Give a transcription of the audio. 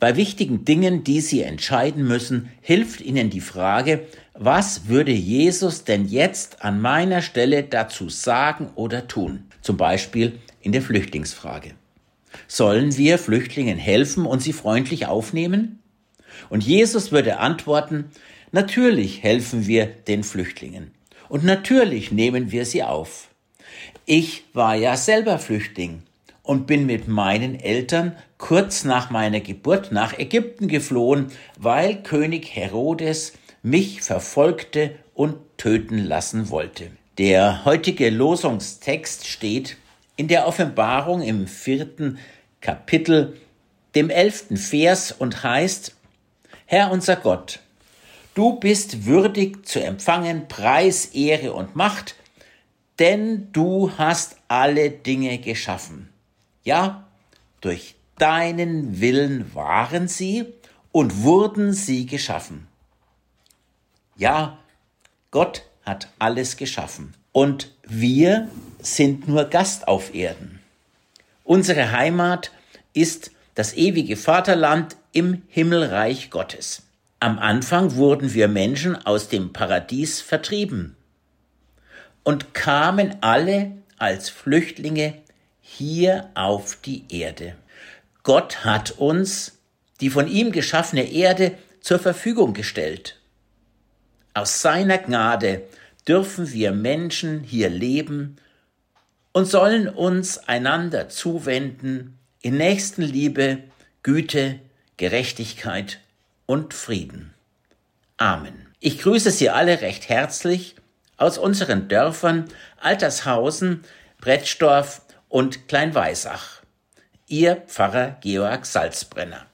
Bei wichtigen Dingen, die Sie entscheiden müssen, hilft Ihnen die Frage, was würde Jesus denn jetzt an meiner Stelle dazu sagen oder tun? Zum Beispiel in der Flüchtlingsfrage. Sollen wir Flüchtlingen helfen und sie freundlich aufnehmen? Und Jesus würde antworten, natürlich helfen wir den Flüchtlingen. Und natürlich nehmen wir sie auf. Ich war ja selber Flüchtling und bin mit meinen Eltern kurz nach meiner Geburt nach Ägypten geflohen, weil König Herodes mich verfolgte und töten lassen wollte. Der heutige Losungstext steht in der Offenbarung im vierten Kapitel, dem elften Vers und heißt, Herr unser Gott, du bist würdig zu empfangen Preis, Ehre und Macht, denn du hast alle Dinge geschaffen. Ja, durch deinen Willen waren sie und wurden sie geschaffen. Ja, Gott hat alles geschaffen und wir sind nur Gast auf Erden. Unsere Heimat ist das ewige Vaterland im Himmelreich Gottes. Am Anfang wurden wir Menschen aus dem Paradies vertrieben und kamen alle als Flüchtlinge hier auf die Erde. Gott hat uns die von ihm geschaffene Erde zur Verfügung gestellt. Aus seiner Gnade dürfen wir Menschen hier leben und sollen uns einander zuwenden in Nächstenliebe, Güte, Gerechtigkeit und Frieden. Amen. Ich grüße Sie alle recht herzlich aus unseren Dörfern Altershausen, Brettstorf und Kleinweisach. Ihr Pfarrer Georg Salzbrenner.